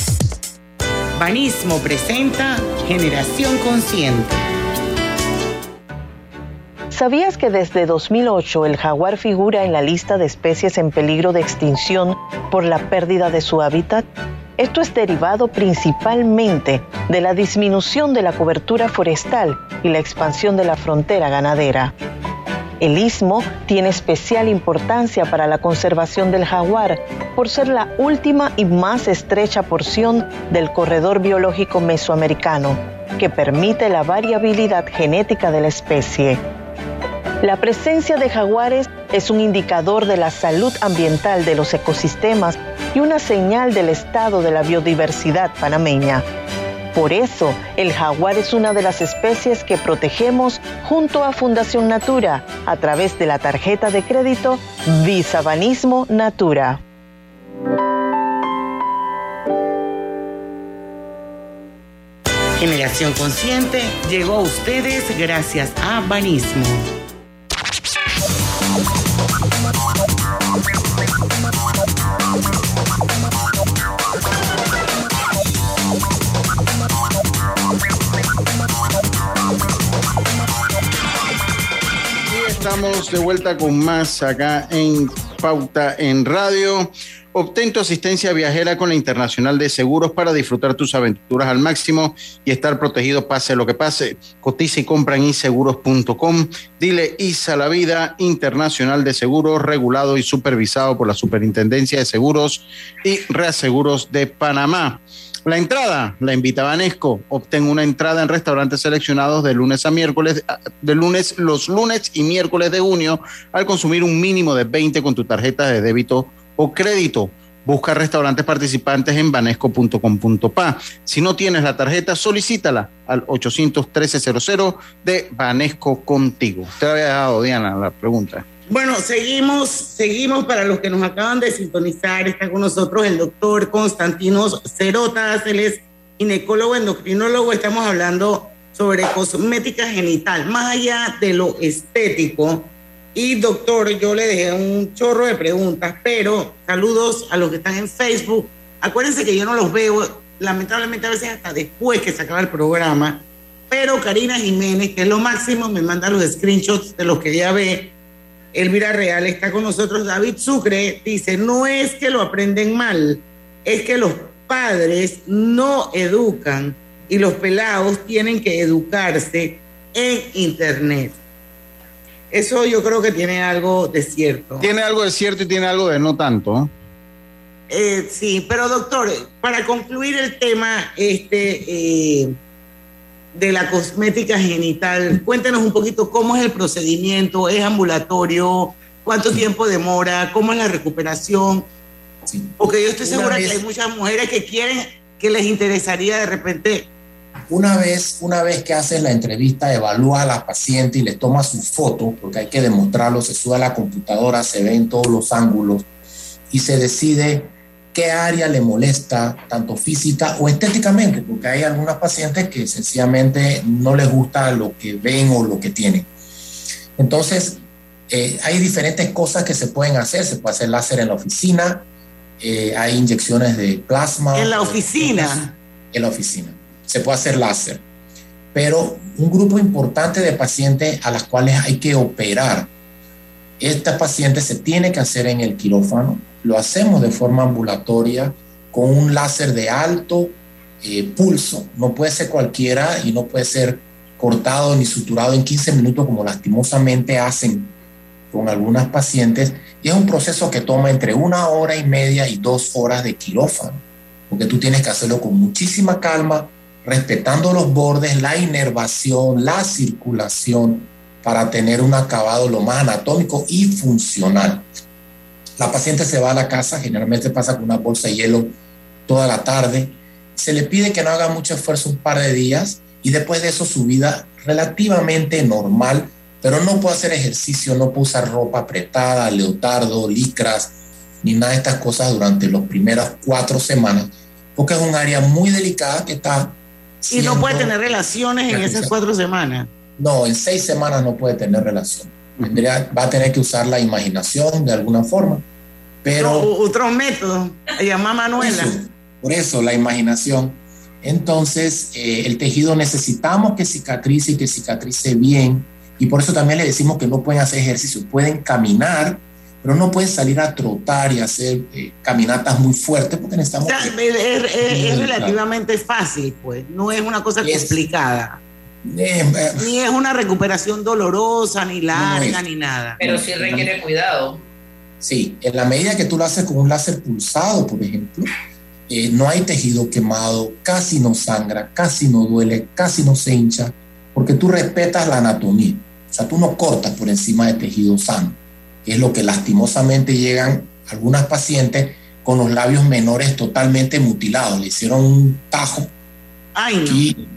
Banismo presenta Generación Consciente. ¿Sabías que desde 2008 el jaguar figura en la lista de especies en peligro de extinción por la pérdida de su hábitat? Esto es derivado principalmente de la disminución de la cobertura forestal y la expansión de la frontera ganadera. El istmo tiene especial importancia para la conservación del jaguar por ser la última y más estrecha porción del corredor biológico mesoamericano, que permite la variabilidad genética de la especie. La presencia de jaguares es un indicador de la salud ambiental de los ecosistemas y una señal del estado de la biodiversidad panameña. Por eso, el jaguar es una de las especies que protegemos junto a Fundación Natura a través de la tarjeta de crédito Visa Banismo Natura. Generación Consciente llegó a ustedes gracias a Banismo. De vuelta con más acá en Pauta en Radio. Obtén tu asistencia viajera con la Internacional de Seguros para disfrutar tus aventuras al máximo y estar protegido pase lo que pase. Cotiza y compra en iseguros.com. Dile ISA la vida Internacional de Seguros, regulado y supervisado por la Superintendencia de Seguros y Reaseguros de Panamá. La entrada la invita Vanesco. Obtén una entrada en restaurantes seleccionados de lunes a miércoles, de lunes, los lunes y miércoles de junio, al consumir un mínimo de 20 con tu tarjeta de débito o crédito. Busca restaurantes participantes en banesco.com.pa. Si no tienes la tarjeta, solicítala al 813-00 de Banesco Contigo. Te había dejado, Diana, la pregunta. Bueno, seguimos, seguimos para los que nos acaban de sintonizar. Está con nosotros el doctor Constantino Cerotas, él es ginecólogo endocrinólogo. Estamos hablando sobre cosmética genital, más allá de lo estético. Y doctor, yo le dejé un chorro de preguntas, pero saludos a los que están en Facebook. Acuérdense que yo no los veo, lamentablemente a veces hasta después que se acaba el programa. Pero Karina Jiménez, que es lo máximo, me manda los screenshots de los que ya ve Elvira Real está con nosotros. David Sucre dice, no es que lo aprenden mal, es que los padres no educan y los pelados tienen que educarse en Internet. Eso yo creo que tiene algo de cierto. Tiene algo de cierto y tiene algo de no tanto. Eh, sí, pero doctor, para concluir el tema este, eh, de la cosmética genital, cuéntenos un poquito cómo es el procedimiento, es ambulatorio, cuánto tiempo demora, cómo es la recuperación. Porque yo estoy Una segura vez- que hay muchas mujeres que quieren, que les interesaría de repente Una vez, una vez que haces la entrevista, evalúa a la paciente y le toma su foto, porque hay que demostrarlo, se sube a la computadora, se ven todos los ángulos y se decide qué área le molesta, tanto física o estéticamente, porque hay algunas pacientes que sencillamente no les gusta lo que ven o lo que tienen. Entonces, eh, hay diferentes cosas que se pueden hacer. Se puede hacer láser en la oficina, eh, hay inyecciones de plasma. en la oficina. En la oficina. Se puede hacer láser. Pero un grupo importante de pacientes a las cuales hay que operar. Esta paciente se tiene que hacer en el quirófano. Lo hacemos de forma ambulatoria con un láser de alto eh, pulso. No puede ser cualquiera y no puede ser cortado ni suturado en 15 minutos como lastimosamente hacen con algunas pacientes y es un proceso que toma entre una hora y media y dos horas de quirófano, porque tú tienes que hacerlo con muchísima calma, respetando los bordes, la inervación, la circulación, para tener un acabado lo más anatómico y funcional. La paciente se va a la casa, generalmente pasa con una bolsa de hielo toda la tarde, se le pide que no haga mucho esfuerzo un par de días y después de eso su vida relativamente normal, pero no puede hacer ejercicio, no puede usar ropa apretada, leotardo, licras, ni nada de estas cosas durante las primeras cuatro semanas, porque es un área muy delicada que está... Y no puede tener relaciones en esas cuatro semanas. No, en seis semanas no puede tener relación. va a tener que usar la imaginación de alguna forma. Pero. otro método, llama Manuela. por eso, la imaginación. Entonces, eh, el tejido necesitamos que cicatrice y que cicatrice bien. Y por eso también le decimos que no pueden hacer ejercicio, pueden caminar, pero no pueden salir a trotar y hacer eh, caminatas muy fuertes porque necesitamos. es, relativamente fácil, pues, no es una cosa complicada. Eh, ni es una recuperación dolorosa, ni larga, ni nada. Pero sí requiere cuidado. Sí, en la medida que tú lo haces con un láser pulsado, por ejemplo, eh, no hay tejido quemado, casi no sangra, casi no duele, casi no se hincha, porque tú respetas la anatomía. O sea, tú no cortas por encima de tejido sano, que es lo que lastimosamente llegan algunas pacientes con los labios menores totalmente mutilados. Le hicieron un tajo Ay, y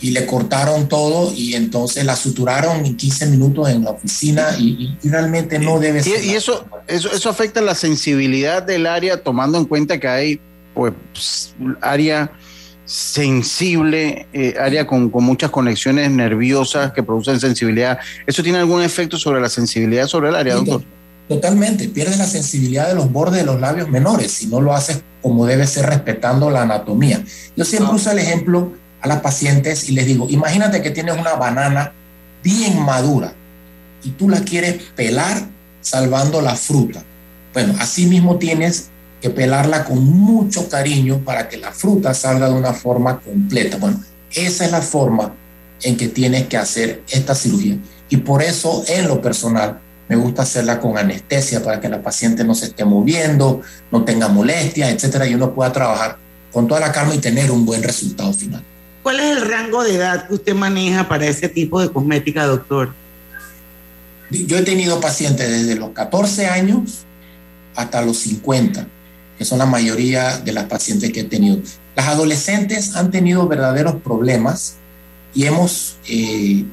le cortaron todo y entonces la suturaron en 15 minutos en la oficina y, realmente no debe ser. Y, eso, eso, eso afecta la sensibilidad del área tomando en cuenta que hay pues área sensible, eh, área con, con, muchas conexiones nerviosas que producen sensibilidad. ¿Eso tiene algún efecto sobre la sensibilidad sobre el área, doctor? Totalmente, pierdes la sensibilidad de los bordes de los labios menores si no lo haces como debe ser respetando la anatomía. Yo siempre uso el ejemplo a las pacientes y les digo, imagínate que tienes una banana bien madura y tú la quieres pelar salvando la fruta. Bueno, así mismo tienes que pelarla con mucho cariño para que la fruta salga de una forma completa. Bueno, esa es la forma en que tienes que hacer esta cirugía. Y por eso, en lo personal, me gusta hacerla con anestesia para que la paciente no se esté moviendo, no tenga molestias, etcétera, y uno pueda trabajar con toda la calma y tener un buen resultado final. ¿Cuál es el rango de edad que usted maneja para ese tipo de cosmética, doctor? Yo he tenido pacientes desde los 14 años hasta los 50, que son la mayoría de las pacientes que he tenido. Las adolescentes han tenido verdaderos problemas y hemos eh,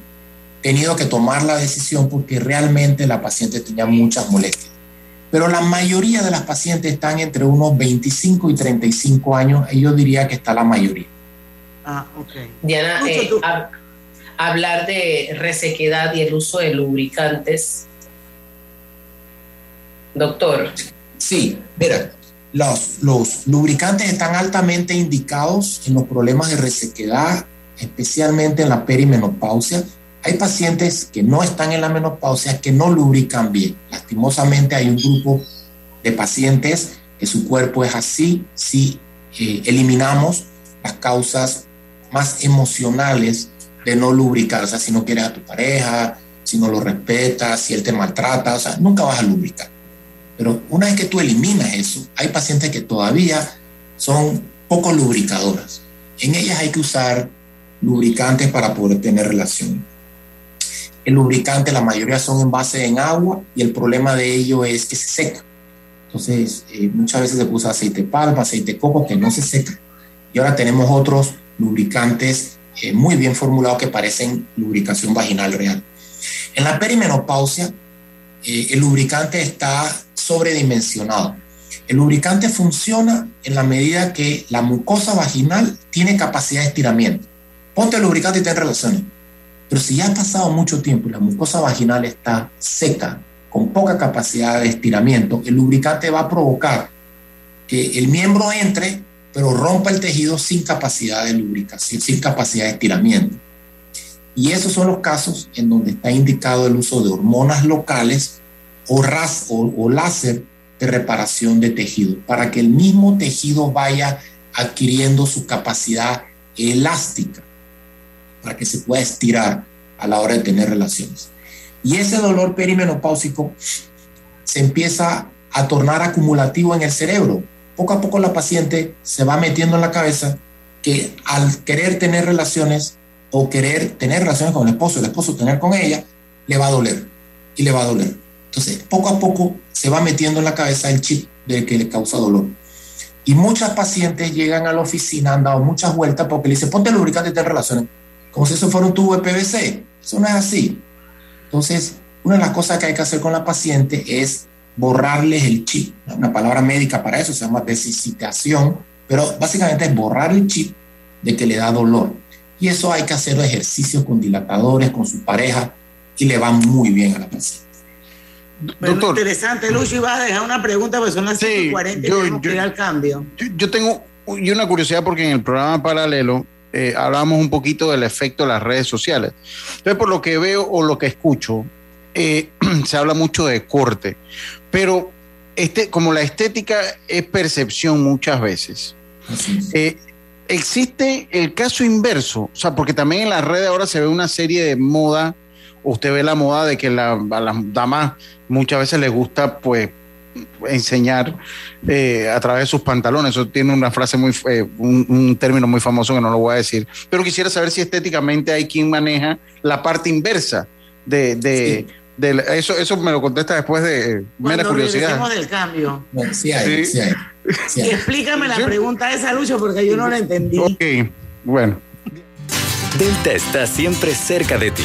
tenido que tomar la decisión porque realmente la paciente tenía muchas molestias. Pero la mayoría de las pacientes están entre unos 25 y 35 años y yo diría que está la mayoría. Ah, Diana, eh, hablar de resequedad y el uso de lubricantes. Doctor. Sí, mira, los, los lubricantes están altamente indicados en los problemas de resequedad, especialmente en la perimenopausia. Hay pacientes que no están en la menopausia que no lubrican bien. Lastimosamente hay un grupo de pacientes que su cuerpo es así si eh, eliminamos las causas más emocionales de no lubricar, o sea, si no quieres a tu pareja, si no lo respetas, si él te maltrata, o sea, nunca vas a lubricar. Pero una vez que tú eliminas eso, hay pacientes que todavía son poco lubricadoras. En ellas hay que usar lubricantes para poder tener relación. El lubricante, la mayoría son en base en agua y el problema de ello es que se seca. Entonces, eh, muchas veces se usa aceite de palma, aceite de coco que no se seca. Y ahora tenemos otros lubricantes eh, muy bien formulados que parecen lubricación vaginal real. En la perimenopausia, eh, el lubricante está sobredimensionado. El lubricante funciona en la medida que la mucosa vaginal tiene capacidad de estiramiento. Ponte el lubricante y ten relaciones. Pero si ya ha pasado mucho tiempo y la mucosa vaginal está seca, con poca capacidad de estiramiento, el lubricante va a provocar que el miembro entre pero rompa el tejido sin capacidad de lubricación, sin capacidad de estiramiento. Y esos son los casos en donde está indicado el uso de hormonas locales o, ras, o, láser de reparación de tejido, para que el mismo tejido vaya adquiriendo su capacidad elástica, para que se pueda estirar a la hora de tener relaciones. Y ese dolor perimenopáusico se empieza a tornar acumulativo en el cerebro. Poco a poco la paciente se va metiendo en la cabeza que al querer tener relaciones o querer tener relaciones con el esposo, el esposo tener con ella, le va a doler y le va a doler. Entonces, poco a poco se va metiendo en la cabeza el chip de que le causa dolor. Y muchas pacientes llegan a la oficina, han dado muchas vueltas porque le dicen, ponte lubricante y relaciones. Como si eso fuera un tubo de PVC. Eso no es así. Entonces, una de las cosas que hay que hacer con la paciente es borrarles el chip. Una palabra médica para eso se llama desicitación, pero básicamente es borrar el chip de que le da dolor. Y eso hay que hacer ejercicios con dilatadores, con su pareja, y le va muy bien a la paciente. Doctor, interesante, Lucho, iba a dejar una pregunta, porque son las sí, 40 yo, yo, ir al cambio. Yo, tengo y una curiosidad porque en el programa paralelo eh, hablamos un poquito del efecto de las redes sociales. Entonces, por lo que veo o lo que escucho, eh, se habla mucho de corte, pero este, como la estética es percepción muchas veces, eh, existe el caso inverso, o sea, porque también en las redes ahora se ve una serie de moda, usted ve la moda de que la, a las damas muchas veces les gusta, pues, enseñar eh, a través de sus pantalones. Eso tiene una frase muy, eh, un, término muy famoso que no lo voy a decir. Pero quisiera saber si estéticamente hay quien maneja la parte inversa de, de, eso, eso me lo contesta después de mera curiosidad. del cambio. sí hay, sí. hay, Explícame la pregunta esa, Lucho, porque yo no la entendí. Ok, bueno. Delta está siempre cerca de ti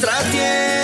tierra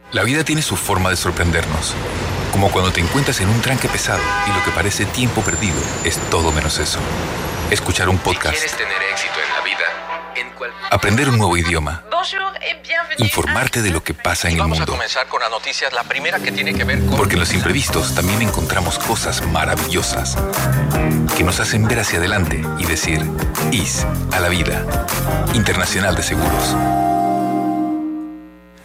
La vida tiene su forma de sorprendernos. Como cuando te encuentras en un tranque pesado y lo que parece tiempo perdido es todo menos eso. Escuchar un podcast. quieres tener éxito en la vida, en cual... Aprender un nuevo idioma. Informarte de lo que pasa en el mundo. Vamos a comenzar con las noticias. La primera que tiene que ver con... Porque en los imprevistos también encontramos cosas maravillosas que nos hacen ver hacia adelante y decir IS a la vida. Internacional de Seguros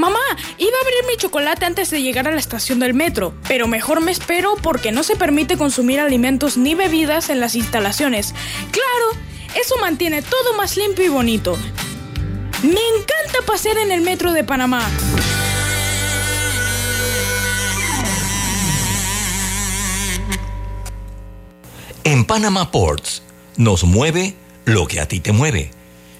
Mamá, iba a abrir mi chocolate antes de llegar a la estación del metro, pero mejor me espero porque no se permite consumir alimentos ni bebidas en las instalaciones. Claro, eso mantiene todo más limpio y bonito. Me encanta pasear en el metro de Panamá. En Panama Ports nos mueve lo que a ti te mueve.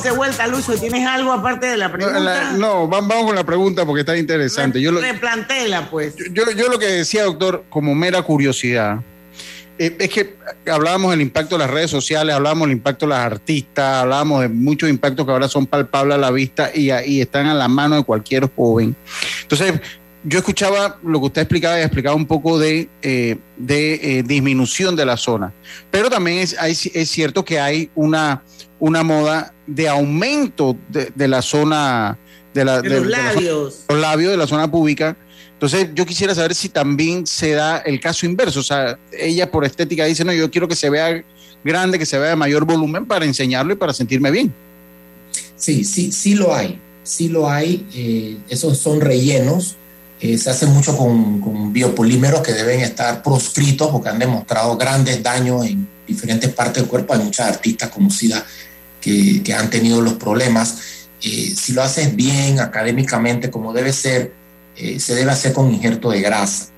Estamos de vuelta, Lucho. ¿Tienes algo aparte de la pregunta? No, vamos con la pregunta porque está interesante. yo lo, pues. Yo, yo, lo que decía, doctor, como mera curiosidad, eh, es que hablábamos del impacto de las redes sociales, hablábamos del impacto de las artistas, hablábamos de muchos impactos que ahora son palpables a la vista y, y están a la mano de cualquier joven. Entonces, yo escuchaba lo que usted explicaba y explicaba un poco de, eh, de eh, disminución de la zona, pero también es, es cierto que hay una, una moda de aumento de, la zona de, la, los labios. los labios de la zona pública. Entonces, yo quisiera saber si también se da el caso inverso. O sea, ella por estética dice, no, yo quiero que se vea grande, que se vea de mayor volumen para enseñarlo y para sentirme bien. Sí, sí, sí lo hay. Sí lo hay. Eh, esos son rellenos eh, se hace mucho con, biopolímeros que deben estar proscritos porque han demostrado grandes daños en diferentes partes del cuerpo. Hay muchas artistas conocidas que, han tenido los problemas. Eh, si lo haces bien, académicamente, como debe ser, eh, se debe hacer con injerto de grasa.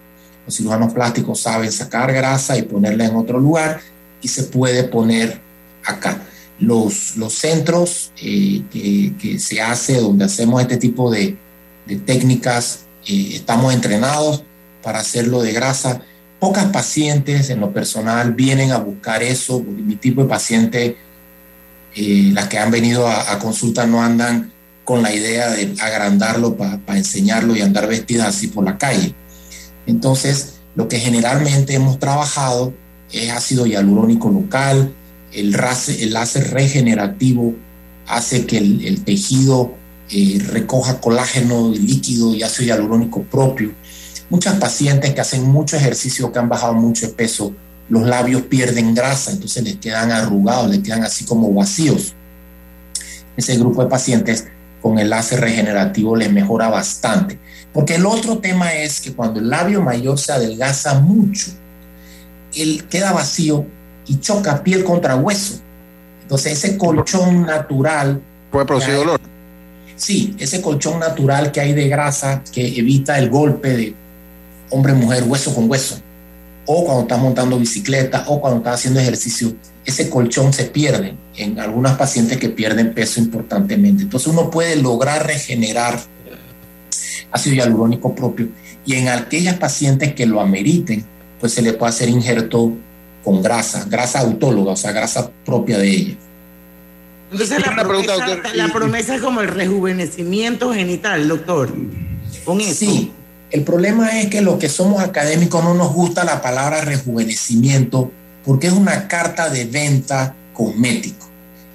Los cirujanos plásticos saben sacar grasa y ponerla en otro lugar y se puede poner acá. Los, los centros que, que, se hace, donde hacemos este tipo de, de técnicas estamos entrenados para hacerlo de grasa. Pocas pacientes en lo personal vienen a buscar eso, mi tipo de paciente, eh, las que han venido a, consulta no andan con la idea de agrandarlo para enseñarlo y andar vestidas así por la calle. Entonces, lo que generalmente hemos trabajado es ácido hialurónico local, el, el láser regenerativo hace que el, tejido eh, recoja colágeno líquido y ácido hialurónico propio. Muchas pacientes que hacen mucho ejercicio, que han bajado mucho peso, los labios pierden grasa, entonces les quedan arrugados, les quedan así como vacíos. Ese grupo de pacientes con el láser regenerativo les mejora bastante. Porque el otro tema es que cuando el labio mayor se adelgaza mucho, él queda vacío y choca piel contra hueso. Entonces ese colchón natural... Puede producir dolor sí, ese colchón natural que hay de grasa que evita el golpe de hombre-mujer, hueso con hueso, o cuando estás montando bicicleta, o cuando estás haciendo ejercicio, ese colchón se pierde en algunas pacientes que pierden peso importantemente. Entonces uno puede lograr regenerar ácido hialurónico propio y en aquellas pacientes que lo ameriten, pues se le puede hacer injerto con grasa, grasa autóloga, o sea, grasa propia de ella. Entonces la promesa, la promesa, es como el rejuvenecimiento genital, doctor. Con eso. Sí, el problema es que los que somos académicos no nos gusta la palabra rejuvenecimiento porque es una carta de venta cosmético.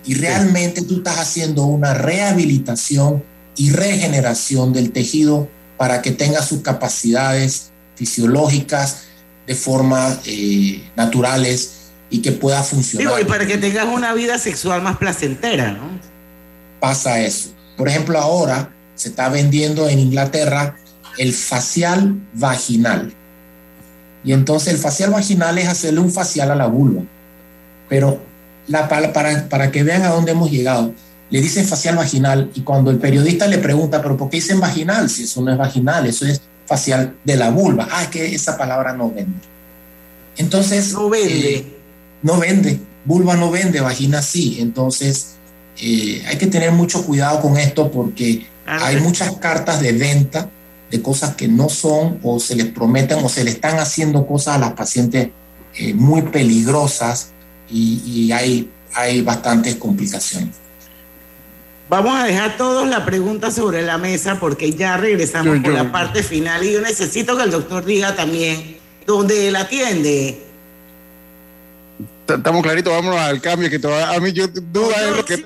Y realmente tú estás haciendo una rehabilitación y regeneración del tejido para que tenga sus capacidades fisiológicas de forma eh, naturales y que pueda funcionar. Digo, y para que tengas una vida sexual más placentera, ¿no? Pasa eso. Por ejemplo, ahora se está vendiendo en Inglaterra el facial vaginal. Y entonces el facial vaginal es hacerle un facial a la vulva. Pero la, para, para, para que vean a dónde hemos llegado, le dicen facial vaginal y cuando el periodista le pregunta, pero ¿por qué dicen vaginal? Si eso no es vaginal, eso es facial de la vulva. Ah, es que esa palabra no vende. Entonces... No vende. eh, no vende. Vulva no vende, vagina sí. Entonces eh, hay que tener mucho cuidado con esto porque hay muchas cartas de venta de cosas que no son o se les prometen o se le están haciendo cosas a las pacientes eh, muy peligrosas y, y hay, hay bastantes complicaciones. Vamos a dejar todos la pregunta sobre la mesa porque ya regresamos Yo- con yo- la parte final y yo necesito que el doctor diga también dónde él atiende. Estamos claritos, vámonos al cambio que todavía a mí yo duda es lo que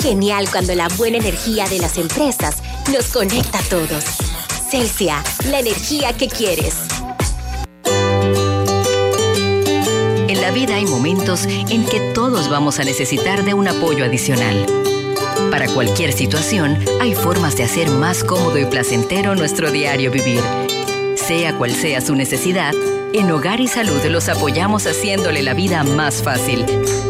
Genial cuando la buena energía de las empresas nos conecta a todos. Celsia, la energía que quieres. En la vida hay momentos en que todos vamos a necesitar de un apoyo adicional. Para cualquier situación, hay formas de hacer más cómodo y placentero nuestro diario vivir. Sea cual sea su necesidad, en Hogar y Salud los apoyamos haciéndole la vida más fácil,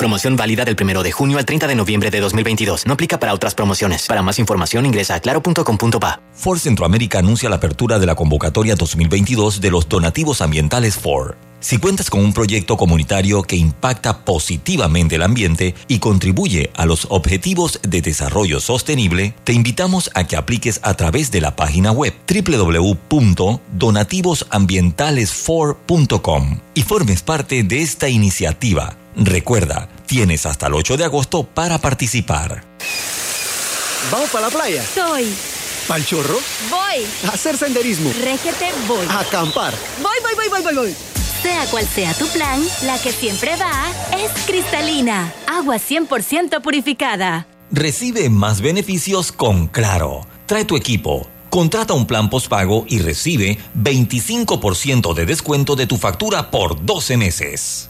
Promoción válida del 1 de junio al 30 de noviembre de 2022. No aplica para otras promociones. Para más información ingresa a claro.com.pa. Ford Centroamérica anuncia la apertura de la convocatoria 2022 de los donativos ambientales Ford. Si cuentas con un proyecto comunitario que impacta positivamente el ambiente y contribuye a los objetivos de desarrollo sostenible, te invitamos a que apliques a través de la página web www.donativosambientalesfor.com y formes parte de esta iniciativa. Recuerda, tienes hasta el 8 de agosto para participar. ¿Vamos para la playa? Soy. ¿Pal chorro? Voy. ¿A hacer senderismo? Régete, voy. ¿A acampar? Voy, voy, voy, voy, voy, voy. Sea cual sea tu plan, la que siempre va es cristalina. Agua 100% purificada. Recibe más beneficios con Claro. Trae tu equipo. Contrata un plan postpago y recibe 25% de descuento de tu factura por 12 meses.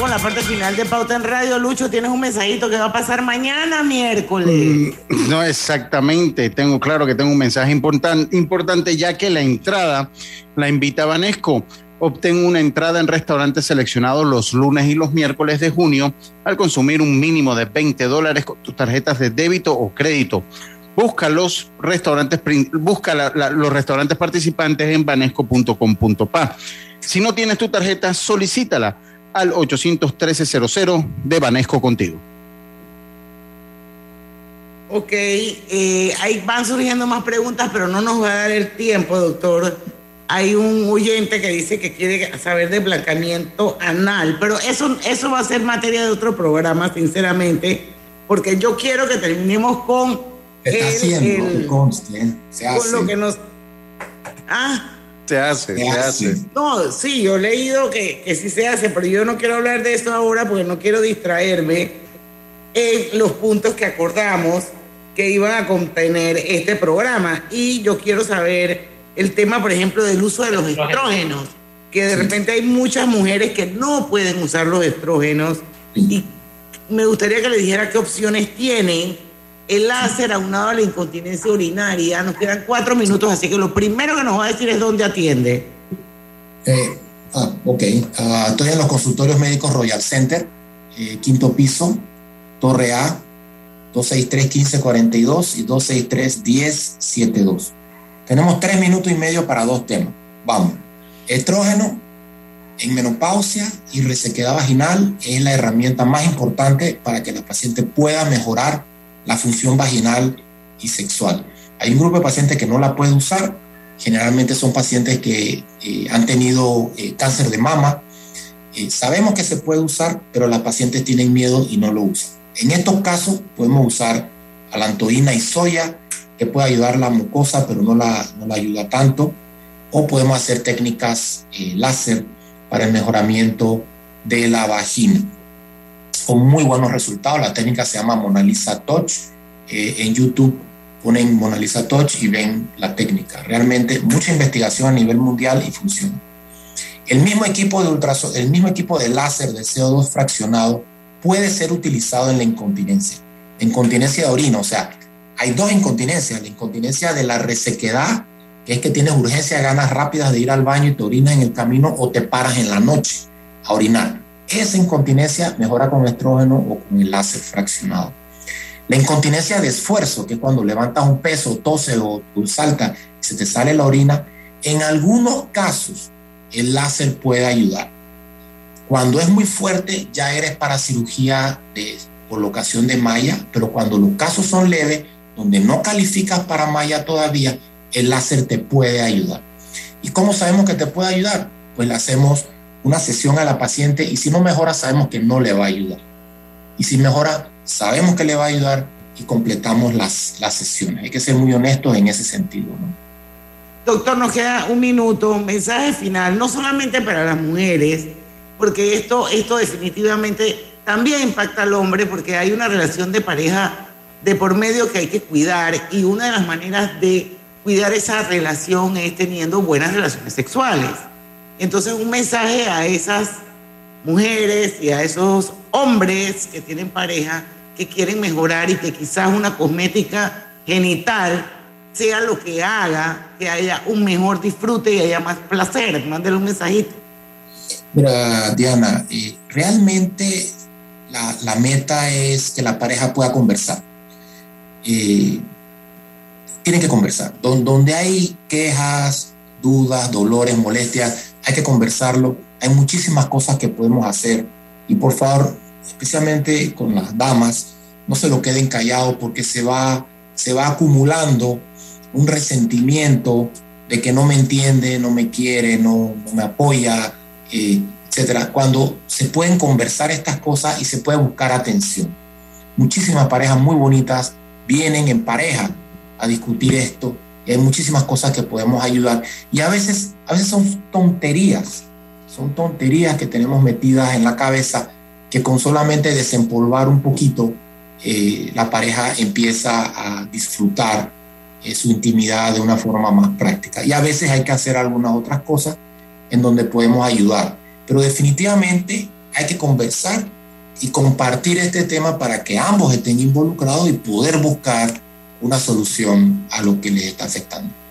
Con la parte final de Pauta en Radio. Lucho, tienes un mensajito que va a pasar mañana miércoles. Mm, No exactamente, tengo claro que tengo un mensaje importan- importante ya que la entrada la invita Vanesco. Obtén una entrada en restaurantes seleccionados los lunes y los miércoles de junio al consumir un mínimo de 20 dólares con tus tarjetas de débito o crédito. Busca los restaurantes, busca los restaurantes participantes en banesco.com.pa. Si no tienes tu tarjeta, solicítala al 813-00 de Banesco contigo. Ok, eh, ahí van surgiendo más preguntas, pero no nos va a dar el tiempo, doctor. Hay un oyente que dice que quiere saber de blanqueamiento anal, pero eso, eso va a ser materia de otro programa, sinceramente, porque yo quiero que terminemos con, Se está el- haciendo, el- que conste, ¿eh? se con hace. lo que nos... Ah, Se hace, se hace. no, sí, yo he leído que, que sí se hace, pero yo no quiero hablar de eso ahora porque no quiero distraerme en los puntos que acordamos que iban a contener este programa. Y yo quiero saber el tema, por ejemplo, del uso de los estrógenos, que de repente hay muchas mujeres que no pueden usar los estrógenos. Y me gustaría que le dijera qué opciones tienen. El láser aunado a la incontinencia urinaria. Nos quedan cuatro minutos, así que lo primero que nos va a decir es dónde atiende. Eh, ah, ok. Ah, estoy en los consultorios médicos Royal Center, eh, quinto piso, Torre A, 263-1542 y 263-1072. Tenemos tres minutos y medio para dos temas. Vamos. Estrógeno en menopausia y resequedad vaginal es la herramienta más importante para que la paciente pueda mejorar la función vaginal y sexual. Hay un grupo de pacientes que no la puede usar, generalmente son pacientes que eh, han tenido eh, cáncer de mama. Eh, sabemos que se puede usar, pero las pacientes tienen miedo y no lo usan. En estos casos podemos usar alantoína y soya, que puede ayudar la mucosa, pero no la, no la ayuda tanto. O podemos hacer técnicas eh, láser para el mejoramiento de la vagina, con muy buenos resultados. La técnica se llama Mona Lisa Touch. Eh, en YouTube ponen Mona Lisa Touch y ven la técnica. Realmente mucha investigación a nivel mundial y funciona. El mismo equipo de ultraso el mismo equipo de láser de CO2 fraccionado puede ser utilizado en la incontinencia. Incontinencia de orina, o sea, hay dos incontinencias. La incontinencia de la resequedad, que es que tienes urgencia, ganas rápidas de ir al baño y te orinas en el camino o te paras en la noche a orinar. Esa incontinencia mejora con estrógeno o con el láser fraccionado. La incontinencia de esfuerzo, que es cuando levantas un peso, tose o, o salta y se te sale la orina, en algunos casos el láser puede ayudar. Cuando es muy fuerte, ya eres para cirugía de colocación de malla, pero cuando los casos son leves, donde no calificas para malla todavía, el láser te puede ayudar. ¿Y cómo sabemos que te puede ayudar? Pues le hacemos una sesión a la paciente y si no mejora, sabemos que no le va a ayudar. Y si mejora, sabemos que le va a ayudar y completamos las, las sesiones. Hay que ser muy honestos en ese sentido. Doctor, nos queda un minuto, mensaje final, no solamente para las mujeres, porque esto, esto definitivamente también impacta al hombre, porque hay una relación de pareja de por medio que hay que cuidar y una de las maneras de cuidar esa relación es teniendo buenas relaciones sexuales. Entonces, un mensaje a esas mujeres y a esos hombres que tienen pareja que quieren mejorar y que quizás una cosmética genital sea lo que haga que haya un mejor disfrute y haya más placer. Mándale un mensajito. Mira, Diana, realmente la, meta es que la pareja pueda conversar. Tienen que conversar. Don, donde hay quejas, dudas, dolores, molestias, hay que conversarlo. Hay muchísimas cosas que podemos hacer. Y por favor, especialmente con las damas, no se lo queden callados porque se va, se va acumulando un resentimiento de que no me entiende, no me quiere, no, no me apoya, eh, etcétera. Cuando se pueden conversar estas cosas y se puede buscar atención. Muchísimas parejas muy bonitas vienen en pareja a discutir esto. Y hay muchísimas cosas que podemos ayudar. Y a veces, a veces son tonterías, son tonterías que tenemos metidas en la cabeza que con solamente desempolvar un poquito, eh, la pareja empieza a disfrutar eh, su intimidad de una forma más práctica. Y a veces hay que hacer algunas otras cosas en donde podemos ayudar. Pero definitivamente hay que conversar y compartir este tema para que ambos estén involucrados y poder buscar una solución a lo que les está afectando.